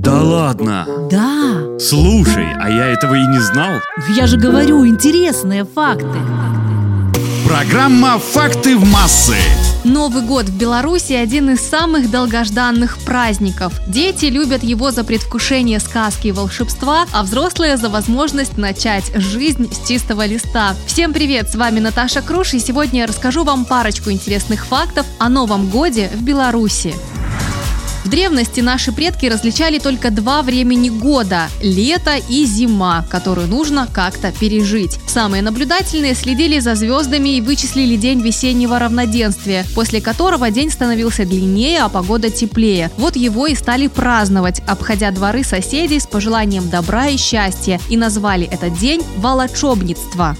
Да ладно? Да. Слушай, а я этого и не знал. Я же говорю, интересные факты. Программа «Факты в массы». Новый год в Беларуси один из самых долгожданных праздников. Дети любят его за предвкушение сказки и волшебства, а взрослые за возможность начать жизнь с чистого листа. Всем привет, с вами Наташа Круш, и сегодня я расскажу вам парочку интересных фактов о Новом годе в Беларуси. В древности наши предки различали только два времени года – лето и зима, которую нужно как-то пережить. Самые наблюдательные следили за звездами и вычислили день весеннего равноденствия, после которого день становился длиннее, а погода теплее. Вот его и стали праздновать, обходя дворы соседей с пожеланием добра и счастья, и назвали этот день «волочебництво».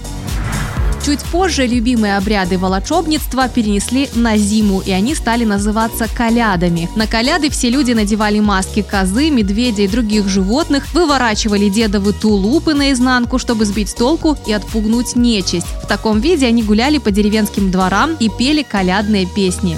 Чуть позже любимые обряды волочебництва перенесли на зиму, и они стали называться колядами. На коляды все люди надевали маски козы, медведя и других животных, выворачивали дедовы тулупы наизнанку, чтобы сбить с толку и отпугнуть нечисть. В таком виде они гуляли по деревенским дворам и пели колядные песни.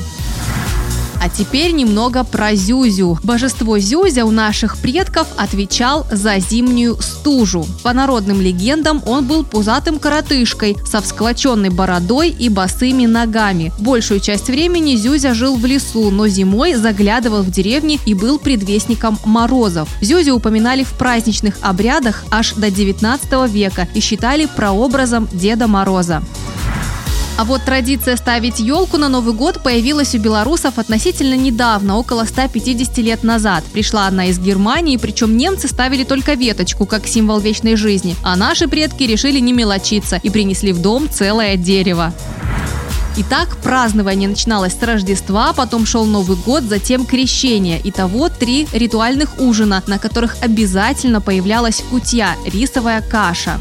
А теперь немного про Зюзю. Божество Зюзя у наших предков отвечал за зимнюю стужу. По народным легендам он был пузатым коротышкой со всклоченной бородой и босыми ногами. Большую часть времени Зюзя жил в лесу, но зимой заглядывал в деревни и был предвестником морозов. Зюзю упоминали в праздничных обрядах аж до 19 века и считали прообразом Деда Мороза. А вот традиция ставить елку на Новый год появилась у белорусов относительно недавно, около 150 лет назад. Пришла она из Германии, причем немцы ставили только веточку, как символ вечной жизни, а наши предки решили не мелочиться и принесли в дом целое дерево. Итак, празднование начиналось с Рождества, потом шел Новый год, затем крещение. Итого три ритуальных ужина, на которых обязательно появлялась кутья – рисовая каша.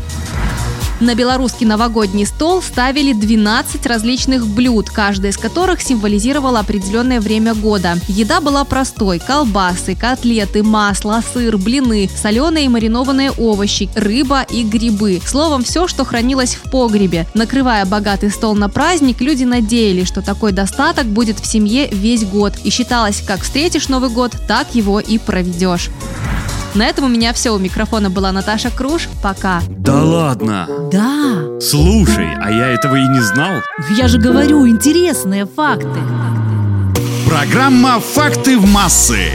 На белорусский новогодний стол ставили 12 различных блюд, каждое из которых символизировало определенное время года. Еда была простой – колбасы, котлеты, масло, сыр, блины, соленые и маринованные овощи, рыба и грибы. Словом, все, что хранилось в погребе. Накрывая богатый стол на праздник, люди надеялись, что такой достаток будет в семье весь год. И считалось, как встретишь Новый год, так его и проведешь. На этом у меня все. У микрофона была Наташа Круш. Пока. Да ладно? Да. Слушай, а я этого и не знал. Я же говорю, интересные факты. Программа «Факты в массы».